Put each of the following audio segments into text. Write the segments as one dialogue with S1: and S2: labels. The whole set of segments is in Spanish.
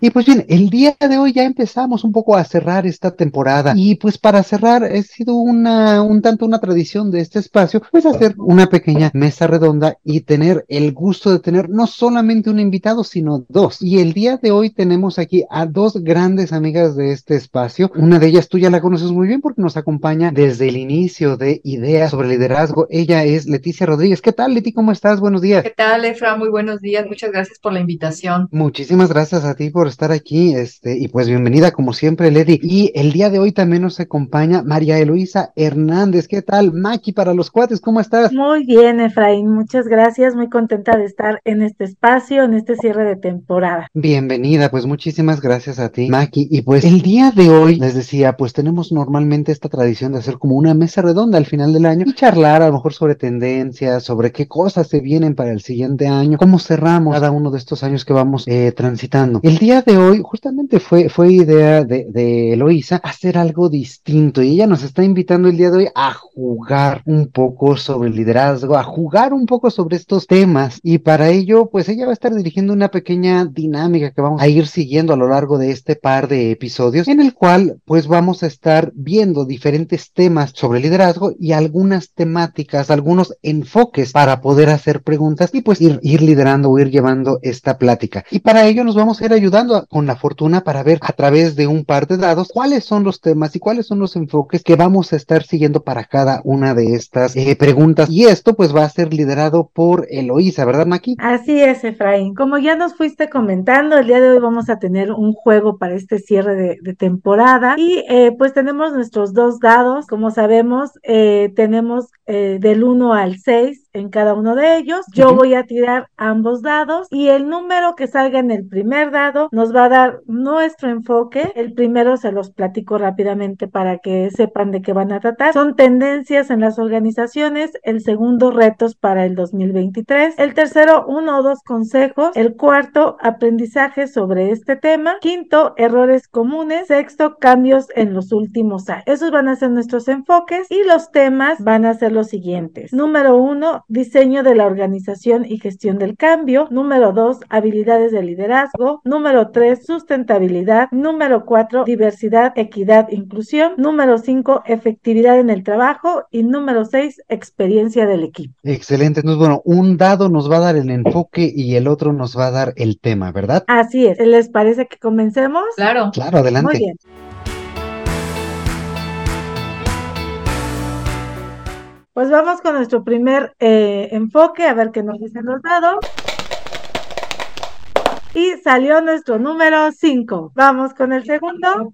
S1: Y pues bien, el día de hoy ya empezamos un poco a cerrar esta temporada y pues para cerrar ha sido una, un tanto una tradición de este espacio, pues hacer una pequeña mesa redonda y tener el gusto de tener no solamente un invitado, sino dos. Y el día de hoy tenemos aquí a dos grandes amigas de este espacio. Una de ellas tú ya la conoces muy bien porque nos acompaña desde el inicio de Ideas sobre Liderazgo. Ella es Leticia Rodríguez. ¿Qué tal, Leti? ¿Cómo estás? Buenos días.
S2: ¿Qué tal, Efra? Muy buenos días. Muchas gracias por la invitación.
S1: Muchísimas gracias a ti por estar aquí, este, y pues bienvenida como siempre, Lady. Y el día de hoy también nos acompaña María Eloisa Hernández. ¿Qué tal, Maki, para los cuates? ¿Cómo estás?
S3: Muy bien, Efraín, muchas gracias. Muy contenta de estar en este espacio, en este cierre de temporada.
S1: Bienvenida, pues muchísimas gracias a ti, Maki. Y pues el día de hoy, les decía, pues tenemos normalmente esta tradición de hacer como una mesa redonda al final del año y charlar a lo mejor sobre tendencias, sobre qué cosas se vienen para el siguiente año, cómo cerramos cada uno de estos años que vamos eh, transitando. El día de hoy justamente fue, fue idea de, de Eloisa hacer algo distinto y ella nos está invitando el día de hoy a jugar un poco sobre el liderazgo, a jugar un poco sobre estos temas y para ello pues ella va a estar dirigiendo una pequeña dinámica que vamos a ir siguiendo a lo largo de este par de episodios en el cual pues vamos a estar viendo diferentes temas sobre liderazgo y algunas temáticas, algunos enfoques para poder hacer preguntas y pues ir, ir liderando o ir llevando esta plática. Y para ello nos vamos a ir ayudando con la fortuna para ver a través de un par de dados cuáles son los temas y cuáles son los enfoques que vamos a estar siguiendo para cada una de estas eh, preguntas. Y esto pues va a ser liderado por Eloísa, ¿verdad, Maki?
S3: Así es, Efraín. Como ya nos fuiste comentando, el día de hoy vamos a tener un juego para este cierre de, temporada y eh, pues tenemos nuestros dos dados. Como sabemos, eh, tenemos eh, del 1 al 6 en cada uno de ellos. Yo voy a tirar ambos dados y el número que salga en el primer dado nos va a dar nuestro enfoque. El primero se los platico rápidamente para que sepan de qué van a tratar. Son tendencias en las organizaciones. El segundo, retos para el 2023. El tercero, uno o dos consejos. El cuarto, aprendizaje sobre este tema. Quinto, errores comunes. Sexto, cambios en los últimos años. Esos van a ser nuestros enfoques y los temas van a ser los siguientes. Número uno, diseño de la organización y gestión del cambio. Número dos, habilidades de liderazgo. Número tres, sustentabilidad. Número cuatro, diversidad, equidad, inclusión. Número cinco, efectividad en el trabajo. Y número seis, experiencia del equipo.
S1: Excelente. Entonces, bueno, un dado nos va a dar el enfoque y el otro nos va a dar el tema, ¿verdad?
S3: Así es. ¿Les parece que comencemos?
S2: Claro.
S1: Claro, adelante.
S3: Muy bien. Pues vamos con nuestro primer eh, enfoque, a ver qué nos dicen los dados. Y salió nuestro número 5. Vamos con el segundo.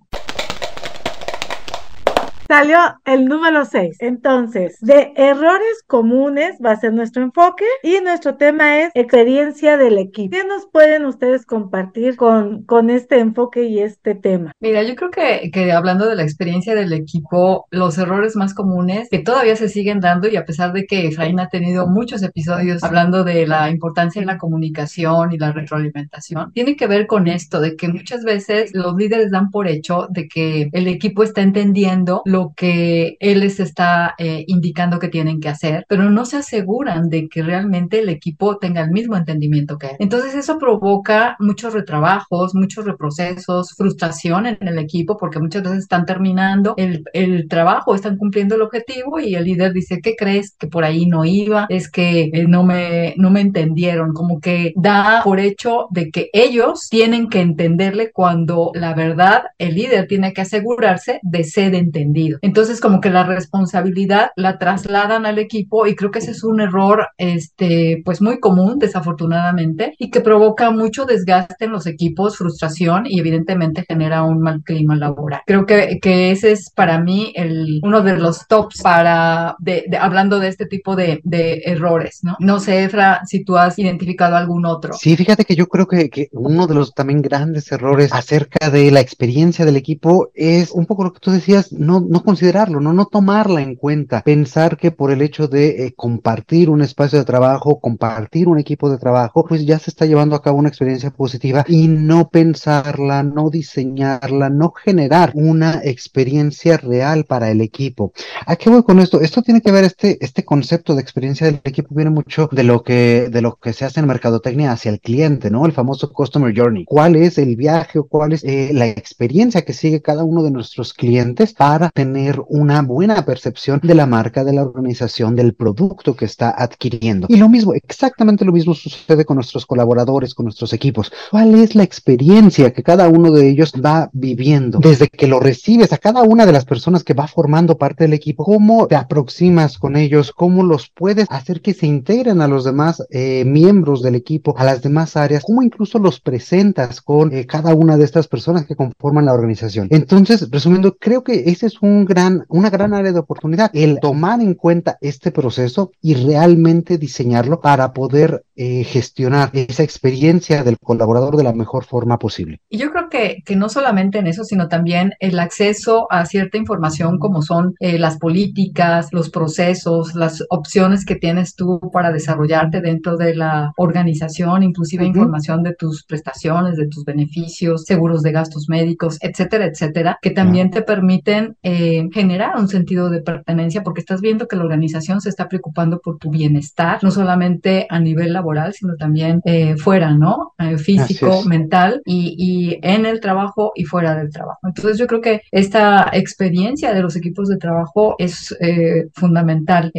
S3: Salió el número 6. Entonces, de errores comunes va a ser nuestro enfoque y nuestro tema es experiencia del equipo. ¿Qué nos pueden ustedes compartir con, con este enfoque y este tema?
S2: Mira, yo creo que, que hablando de la experiencia del equipo, los errores más comunes que todavía se siguen dando y a pesar de que Efraín ha tenido muchos episodios hablando de la importancia en la comunicación y la retroalimentación, tiene que ver con esto, de que muchas veces los líderes dan por hecho de que el equipo está entendiendo lo que él les está eh, indicando que tienen que hacer, pero no se aseguran de que realmente el equipo tenga el mismo entendimiento que él. Entonces eso provoca muchos retrabajos, muchos reprocesos, frustración en el equipo, porque muchas veces están terminando el, el trabajo, están cumpliendo el objetivo y el líder dice, ¿qué crees? Que por ahí no iba, es que eh, no, me, no me entendieron, como que da por hecho de que ellos tienen que entenderle cuando la verdad el líder tiene que asegurarse de ser entendido. Entonces, como que la responsabilidad la trasladan al equipo y creo que ese es un error, este, pues muy común, desafortunadamente, y que provoca mucho desgaste en los equipos, frustración y evidentemente genera un mal clima laboral. Creo que, que ese es para mí el, uno de los tops para, de, de, hablando de este tipo de, de errores, ¿no? No sé, Efra, si tú has identificado algún otro.
S1: Sí, fíjate que yo creo que, que uno de los también grandes errores acerca de la experiencia del equipo es un poco lo que tú decías, no no considerarlo, no, no tomarla en cuenta, pensar que por el hecho de eh, compartir un espacio de trabajo, compartir un equipo de trabajo, pues ya se está llevando a cabo una experiencia positiva y no pensarla, no diseñarla, no generar una experiencia real para el equipo. ¿A qué voy con esto? Esto tiene que ver este, este concepto de experiencia del equipo viene mucho de lo que, de lo que se hace en mercadotecnia hacia el cliente, ¿no? El famoso customer journey. ¿Cuál es el viaje o cuál es eh, la experiencia que sigue cada uno de nuestros clientes para tener una buena percepción de la marca, de la organización, del producto que está adquiriendo? Y lo mismo, exactamente lo mismo sucede con nuestros colaboradores, con nuestros equipos. ¿Cuál es la experiencia que cada uno de ellos va viviendo desde que lo recibes a cada una de las personas que va formando parte del equipo? ¿Cómo te aproximas con ellos? ¿Cómo los puedes hacer que se integren a los demás eh, miembros del equipo, a las demás áreas? ¿Cómo incluso los presentas con eh, cada una de estas personas que conforman la organización? Entonces, resumiendo, creo que ese es un gran, una gran área de oportunidad, el tomar en cuenta este proceso y realmente diseñarlo para poder eh, gestionar esa experiencia del colaborador de la mejor forma posible.
S2: Y yo creo que, que no solamente en eso, sino también el acceso a cierta información como son eh, las políticas, los procesos, las opciones que tienes tú para desarrollarte dentro de la organización, inclusive información de tus prestaciones, de tus beneficios, seguros de gastos médicos, etcétera, etcétera, que también te permiten eh, generar un sentido de pertenencia porque estás viendo que la organización se está preocupando por tu bienestar, no solamente a nivel laboral, sino también eh, fuera, ¿no? Eh, físico, mental y, y, en el trabajo y fuera del trabajo. Entonces yo creo que esta experiencia de los equipos de trabajo es eh, fundamental,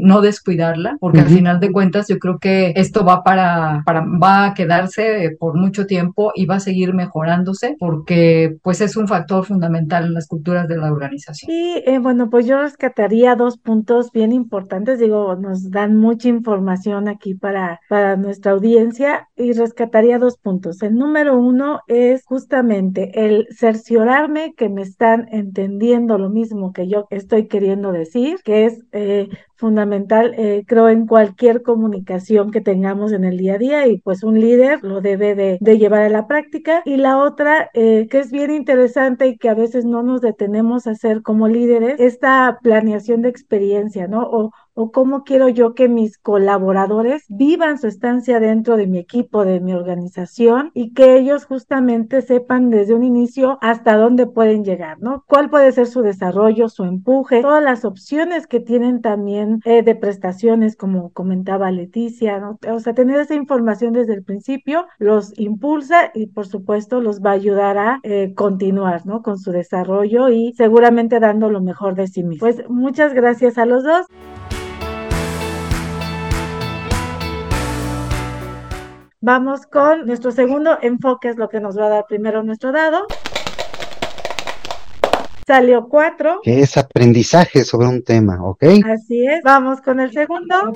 S2: no descuidarla, porque al final de cuentas yo creo que esto va para, para, va a quedarse por mucho tiempo y va a seguir mejorándose porque pues es un factor fundamental en las culturas de la organización.
S3: Y bueno, pues yo rescataría dos puntos bien importantes, digo, nos dan mucha información aquí para para, nuestra audiencia y rescataría dos puntos. El número uno es justamente el cerciorarme que me están entendiendo lo mismo que yo estoy queriendo decir, que es eh, fundamental, eh, creo, en cualquier comunicación que tengamos en el día a día y pues un líder lo debe de, llevar a la práctica. Y la otra, eh, que es bien interesante y que a veces no nos detenemos a hacer como líderes, esta planeación de experiencia, ¿no? O, o cómo quiero yo que mis colaboradores vivan su estancia dentro de mi equipo, de mi organización y que ellos justamente sepan desde un inicio hasta dónde pueden llegar, ¿no? ¿Cuál puede ser su desarrollo, su empuje, todas las opciones que tienen también eh, de prestaciones, como comentaba Leticia, ¿no? O sea, tener esa información desde el principio los impulsa y por supuesto los va a ayudar a eh, continuar, ¿no? Con su desarrollo y seguramente dando lo mejor de sí mismo. Pues muchas gracias a los dos. Vamos con nuestro segundo enfoque, es lo que nos va a dar primero nuestro dado. Salió cuatro.
S1: Que es aprendizaje sobre un tema, ¿ok?
S3: Así es. Vamos con el segundo.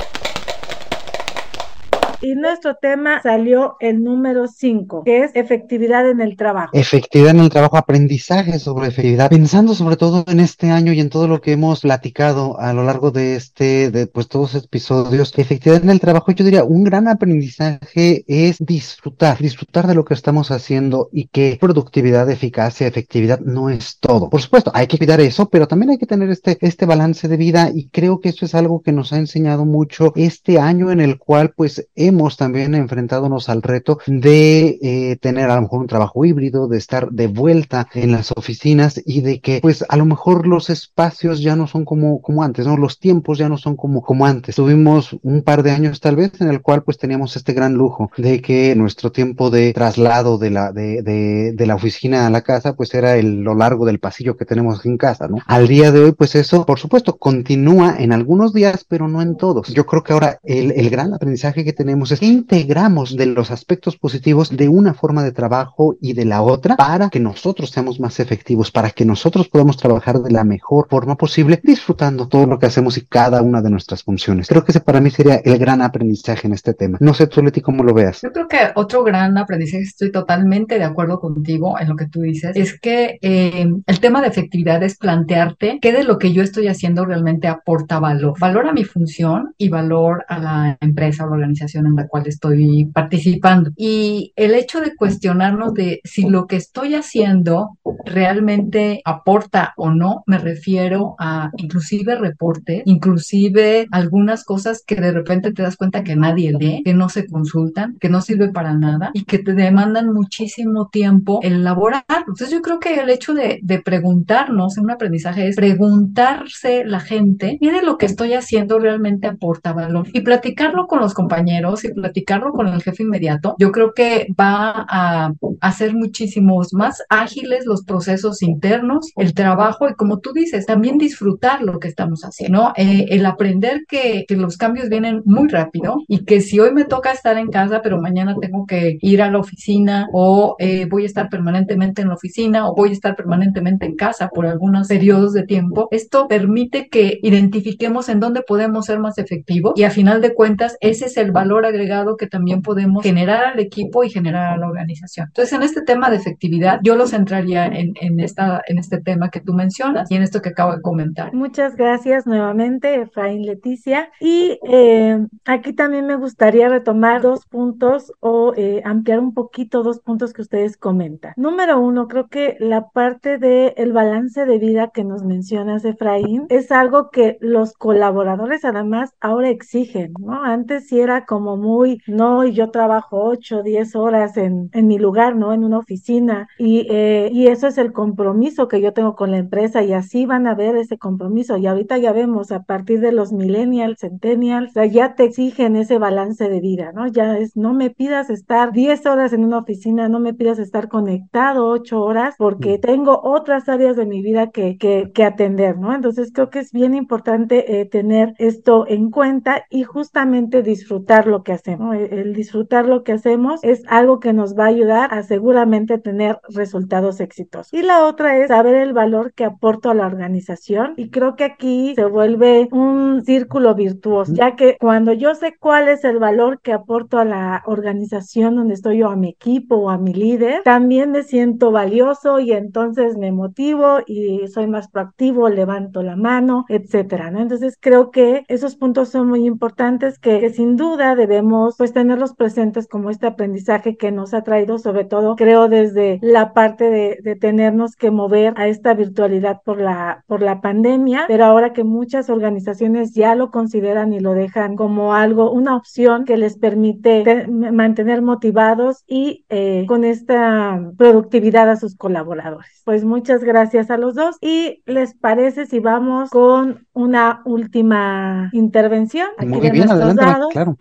S3: Y nuestro tema salió el número 5, que es efectividad en el trabajo.
S1: Efectividad en el trabajo, aprendizaje sobre efectividad, pensando sobre todo en este año y en todo lo que hemos platicado a lo largo de este, de pues todos episodios, efectividad en el trabajo, yo diría, un gran aprendizaje es disfrutar, disfrutar de lo que estamos haciendo y que productividad, eficacia, efectividad no es todo. Por supuesto, hay que cuidar eso, pero también hay que tener este, este balance de vida y creo que eso es algo que nos ha enseñado mucho este año en el cual pues hemos también enfrentadonos al reto de eh, tener a lo mejor un trabajo híbrido, de estar de vuelta en las oficinas y de que pues a lo mejor los espacios ya no son como, como antes, ¿no? Los tiempos ya no son como, como antes. Tuvimos un par de años tal vez en el cual pues teníamos este gran lujo de que nuestro tiempo de traslado de la, de, de, de la oficina a la casa pues era el, lo largo del pasillo que tenemos en casa, ¿no? Al día de hoy pues eso por supuesto continúa en algunos días pero no en todos. Yo creo que ahora el, el gran aprendizaje que tenemos es que integramos de los aspectos positivos de una forma de trabajo y de la otra para que nosotros seamos más efectivos, para que nosotros podamos trabajar de la mejor forma posible, disfrutando todo lo que hacemos y cada una de nuestras funciones. Creo que ese para mí sería el gran aprendizaje en este tema. No sé tú, Leti, cómo lo veas.
S2: Yo creo que otro gran aprendizaje, estoy totalmente de acuerdo contigo en lo que tú dices, es que eh, el tema de efectividad es plantearte qué de lo que yo estoy haciendo realmente aporta valor. Valor a mi función y valor a la empresa o la organización en la cual estoy participando. Y el hecho de cuestionarnos de si lo que estoy haciendo realmente aporta o no, me refiero a inclusive reporte, inclusive algunas cosas que de repente te das cuenta que nadie lee, que no se consultan, que no sirve para nada y que te demandan muchísimo tiempo elaborar. Entonces yo creo que el hecho de, de preguntarnos en un aprendizaje es preguntarse la gente, mire lo que estoy haciendo realmente aporta valor y platicarlo con los compañeros y platicarlo con el jefe inmediato, yo creo que va a hacer muchísimos más ágiles los procesos internos, el trabajo y como tú dices, también disfrutar lo que estamos haciendo, eh, el aprender que, que los cambios vienen muy rápido y que si hoy me toca estar en casa, pero mañana tengo que ir a la oficina o eh, voy a estar permanentemente en la oficina o voy a estar permanentemente en casa por algunos periodos de tiempo, esto permite que identifiquemos en dónde podemos ser más efectivos y a final de cuentas ese es el valor agregado que también podemos generar al equipo y generar a la organización. Entonces, en este tema de efectividad, yo lo centraría en, esta, en este tema que tú mencionas y en esto que acabo de comentar.
S3: Muchas gracias nuevamente, Efraín Leticia. Y eh, aquí también me gustaría retomar dos puntos o eh, ampliar un poquito dos puntos que ustedes comentan. Número uno, creo que la parte del el balance de vida que nos mencionas, Efraín, es algo que los colaboradores además ahora exigen, ¿no? Antes sí era como muy, no, y yo trabajo ocho, diez horas en, en mi lugar, ¿no? En una oficina y, eh, y eso es el compromiso que yo tengo con la empresa y así van a ver ese compromiso. Y ahorita ya vemos a partir de los millennials, centennials, ya te exigen ese balance de vida, ¿no? Ya es, no me pidas estar 10 horas en una oficina, no me pidas estar conectado 8 horas porque tengo otras áreas de mi vida que, que, que atender, ¿no? Entonces creo que es bien importante eh, tener esto en cuenta y justamente disfrutar lo que hacemos. El, el disfrutar lo que hacemos es algo que nos va a ayudar a seguramente tener resultados exitosos. Y la otra es saber el valor que aporto a la organización y creo que aquí se vuelve un círculo virtuoso, ya que cuando yo sé cuál es el valor que aporto a la organización donde estoy yo, a mi equipo o a mi líder, también me siento valioso y entonces me motivo y soy más proactivo, levanto la mano, etcétera, ¿no? Entonces creo que esos puntos son muy importantes que, que sin duda debemos pues tenerlos presentes como este aprendizaje que nos ha traído sobre todo creo desde la parte de, de tenernos que mover a esta virtualidad por la por la pandemia, pero ahora que muchas organizaciones ya lo consideran y lo dejan como algo, una opción que les permite mantener motivados y eh, con esta productividad a sus colaboradores. Pues muchas gracias a los dos y les parece si vamos con una última intervención.
S1: Aquí Muy bien, adelante, claro.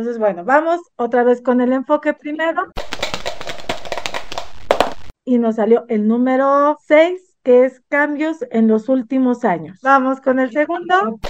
S3: Entonces, bueno, vamos otra vez con el enfoque primero y nos salió el número 6, que es cambios en los últimos años. Vamos con el segundo.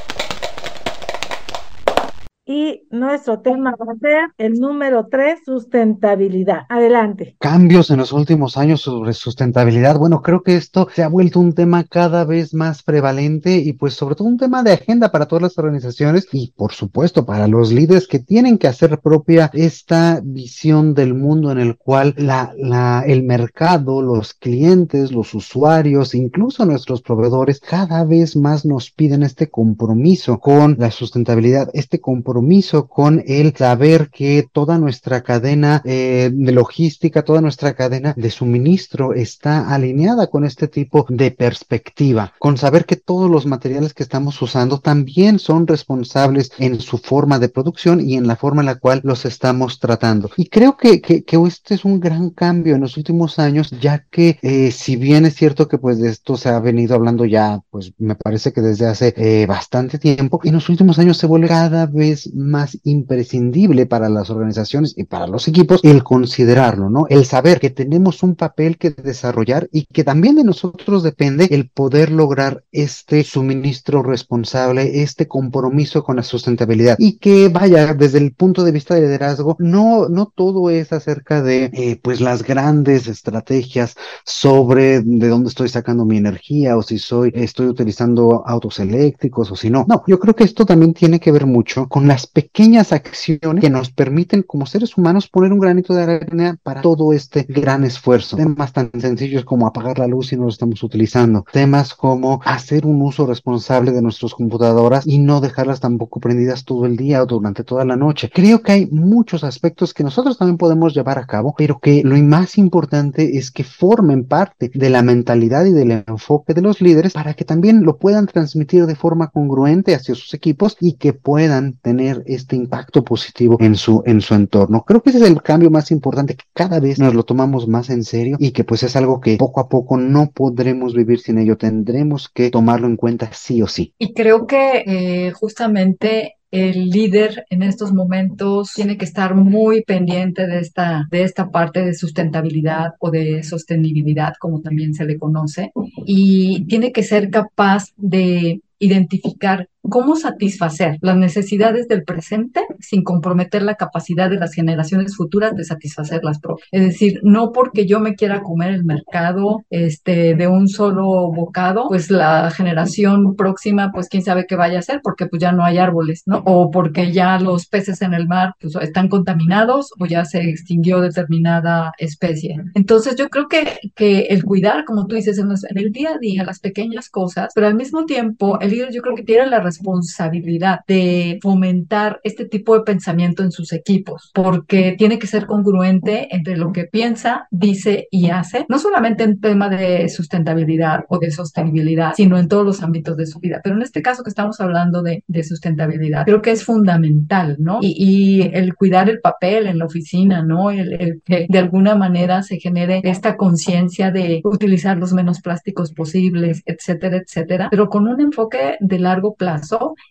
S3: Y nuestro tema va a ser el número tres, sustentabilidad. Adelante.
S1: Cambios en los últimos años sobre sustentabilidad. Bueno, creo que esto se ha vuelto un tema cada vez más prevalente y pues sobre todo un tema de agenda para todas las organizaciones y por supuesto para los líderes que tienen que hacer propia esta visión del mundo en el cual la, la, el mercado, los clientes, los usuarios, incluso nuestros proveedores cada vez más nos piden este compromiso con la sustentabilidad, este compromiso compromiso con el saber que toda nuestra cadena eh, de logística, toda nuestra cadena de suministro está alineada con este tipo de perspectiva, con saber que todos los materiales que estamos usando también son responsables en su forma de producción y en la forma en la cual los estamos tratando. Y creo que, que, que este es un gran cambio en los últimos años, ya que eh, si bien es cierto que pues de esto se ha venido hablando ya, pues me parece que desde hace eh, bastante tiempo, en los últimos años se vuelve cada vez más imprescindible para las organizaciones y para los equipos el considerarlo, ¿no? El saber que tenemos un papel que desarrollar y que también de nosotros depende el poder lograr este suministro responsable, este compromiso con la sustentabilidad y que vaya desde el punto de vista de liderazgo, no, no todo es acerca de eh, pues las grandes estrategias sobre de dónde estoy sacando mi energía o si soy, estoy utilizando autos eléctricos o si no. No, yo creo que esto también tiene que ver mucho con las pequeñas acciones que nos permiten como seres humanos poner un granito de arena para todo este gran esfuerzo. Temas tan sencillos como apagar la luz si no lo estamos utilizando. Temas como hacer un uso responsable de nuestras computadoras y no dejarlas tampoco prendidas todo el día o durante toda la noche. Creo que hay muchos aspectos que nosotros también podemos llevar a cabo, pero que lo más importante es que formen parte de la mentalidad y del enfoque de los líderes para que también lo puedan transmitir de forma congruente hacia sus equipos y que puedan tener este impacto positivo en su, en su entorno. Creo que ese es el cambio más importante que cada vez nos lo tomamos más en serio y que pues es algo que poco a poco no podremos vivir sin ello. Tendremos que tomarlo en cuenta sí o sí.
S2: Y creo que eh, justamente el líder en estos momentos tiene que estar muy pendiente de esta, de esta parte de sustentabilidad o de sostenibilidad, como también se le conoce, y tiene que ser capaz de identificar cómo satisfacer las necesidades del presente sin comprometer la capacidad de las generaciones futuras de satisfacer las propias. Es decir, no porque yo me quiera comer el mercado este, de un solo bocado, pues la generación próxima, pues quién sabe qué vaya a hacer, porque pues ya no hay árboles, ¿no? O porque ya los peces en el mar pues, están contaminados o ya se extinguió determinada especie. Entonces yo creo que, que el cuidar, como tú dices, en, el día a día, las pequeñas cosas, pero al mismo tiempo el líder yo creo que tiene la responsabilidad de fomentar este tipo de pensamiento en sus equipos, porque tiene que ser congruente entre lo que piensa, dice y hace, no solamente en tema de sustentabilidad o de sostenibilidad, sino en todos los ámbitos de su vida. Pero en este caso que estamos hablando de, de sustentabilidad, creo que es fundamental, ¿no? Y, y, el cuidar el papel en la oficina, ¿no? El, el que de alguna manera se genere esta conciencia de utilizar los menos plásticos posibles, etcétera, etcétera, pero con un enfoque de largo plazo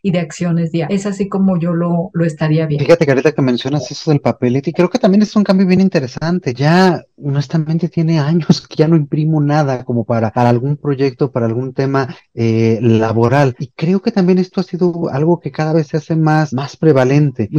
S2: y de acciones diarias. Es así como yo lo, lo estaría viendo.
S1: Fíjate, Carita, que mencionas eso del papelito y creo que también es un cambio bien interesante. Ya, honestamente, tiene años que ya no imprimo nada como para, para algún proyecto, para algún tema eh, laboral. Y creo que también esto ha sido algo que cada vez se hace más, más prevalente.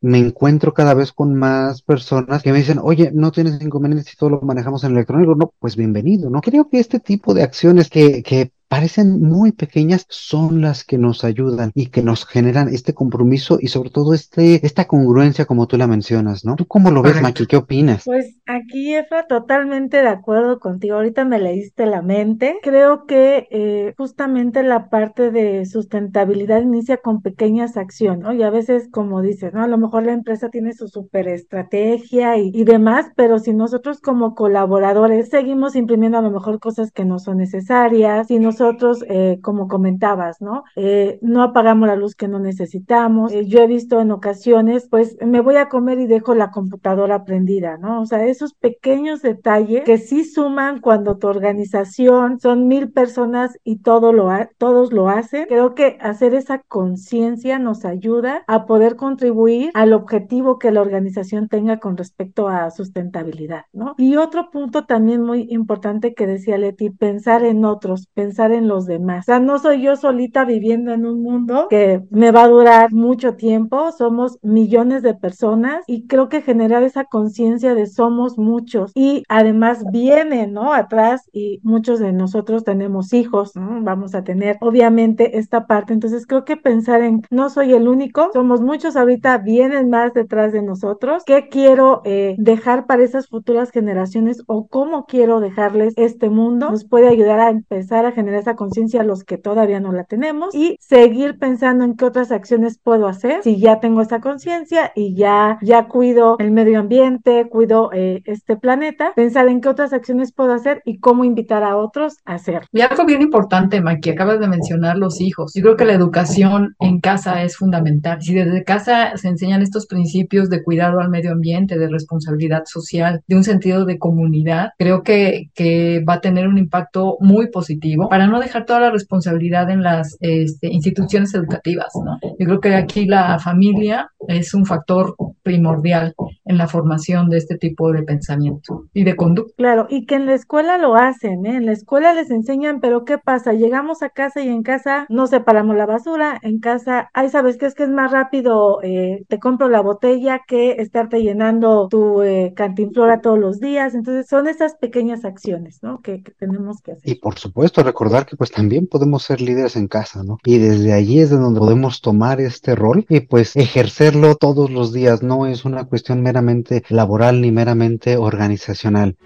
S1: Me encuentro cada vez con más personas que me dicen, oye, no tienes inconvenientes si todo lo manejamos en electrónico. No, pues bienvenido, ¿no? Creo que este tipo de acciones que, que parecen muy pequeñas son las que nos ayudan y que nos generan este compromiso y sobre todo este, esta congruencia como tú la mencionas, ¿no? ¿Tú cómo lo ves, Maki? ¿Qué opinas?
S3: Pues aquí, Efra, totalmente de acuerdo contigo. Ahorita me leíste la mente. Creo que eh, justamente la parte de sustentabilidad inicia con pequeñas acciones, ¿no? Y a veces, como dices, ¿no? A lo mejor la empresa tiene su super estrategia y, y demás, pero si nosotros como colaboradores seguimos imprimiendo a lo mejor cosas que no son necesarias, si nos nosotros, eh, como comentabas, ¿no? Eh, no apagamos la luz que no necesitamos. Eh, yo he visto en ocasiones, pues me voy a comer y dejo la computadora prendida, ¿no? O sea, esos pequeños detalles que sí suman cuando tu organización son mil personas y todo lo todos lo hacen. Creo que hacer esa conciencia nos ayuda a poder contribuir al objetivo que la organización tenga con respecto a sustentabilidad, ¿no? Y otro punto también muy importante que decía Leti, pensar en otros, pensar en los demás. O sea, no soy yo solita viviendo en un mundo que me va a durar mucho tiempo, somos millones de personas y creo que generar esa conciencia de somos muchos y además viene, ¿no? Atrás y muchos de nosotros tenemos hijos, ¿no? Vamos a tener obviamente esta parte, entonces creo que pensar en no soy el único, somos muchos ahorita, vienen más detrás de nosotros, ¿qué quiero eh, dejar para esas futuras generaciones o cómo quiero dejarles este mundo? Nos puede ayudar a empezar a generar esa conciencia los que todavía no la tenemos y seguir pensando en qué otras acciones puedo hacer si ya tengo esa conciencia y ya, ya cuido el medio ambiente, cuido eh, este planeta, pensar en qué otras acciones puedo hacer y cómo invitar a otros a hacer.
S2: Y algo bien importante, Maki, acabas de mencionar los hijos. Yo creo que la educación en casa es fundamental. Si desde casa se enseñan estos principios de cuidado al medio ambiente, de responsabilidad social, de un sentido de comunidad, creo que, que va a tener un impacto muy positivo para no dejar toda la responsabilidad en las este, instituciones educativas, ¿no? Yo creo que aquí la familia es un factor primordial en la formación de este tipo de pensamiento y de conducta.
S3: Claro, y que en la escuela lo hacen, ¿eh? En la escuela les enseñan, pero ¿qué pasa? Llegamos a casa y en casa no separamos la basura, en casa, ay, ¿sabes qué es que es más rápido? Eh, te compro la botella que estarte llenando tu eh, cantinflora todos los días. Entonces son esas pequeñas acciones, ¿no? Que, que tenemos que hacer.
S1: Y por supuesto, recordar que pues también podemos ser líderes en casa, ¿no? Y desde allí es de donde podemos tomar este rol y pues ejercerlo todos los días, no es una cuestión meramente laboral ni meramente organizacional.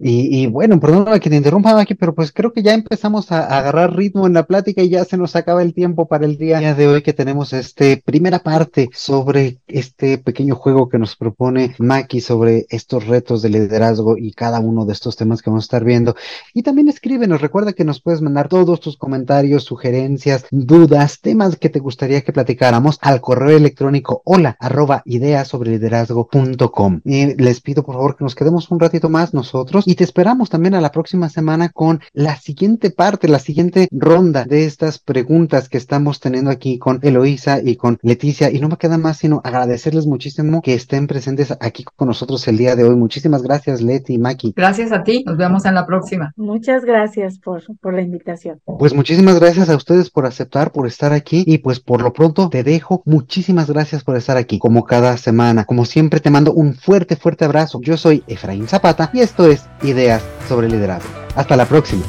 S1: Y, y, bueno, perdón que te interrumpa aquí, pero pues creo que ya empezamos a, a, agarrar ritmo en la plática y ya se nos acaba el tiempo para el día de hoy que tenemos este primera parte sobre este pequeño juego que nos propone Maki sobre estos retos de liderazgo y cada uno de estos temas que vamos a estar viendo. Y también escríbenos, recuerda que nos puedes mandar todos tus comentarios, sugerencias, dudas, temas que te gustaría que platicáramos al correo electrónico hola arroba ideas sobre liderazgo.com. Y les pido por favor que nos quedemos un ratito más nosotros y te esperamos también a la próxima semana con la siguiente parte, la siguiente ronda de estas preguntas que estamos teniendo aquí con Eloísa y con Leticia. Y no me queda más sino agradecerles muchísimo que estén presentes aquí con nosotros el día de hoy. Muchísimas gracias, Leti y Maki.
S2: Gracias a ti. Nos vemos en la próxima.
S3: Muchas gracias por, por la invitación.
S1: Pues muchísimas gracias a ustedes por aceptar, por estar aquí y pues por lo pronto te dejo. Muchísimas gracias por estar aquí como cada semana. Como siempre te mando un fuerte, fuerte abrazo. Yo soy Efraín Zapata y esto es Ideas sobre Liderazgo. Hasta la próxima.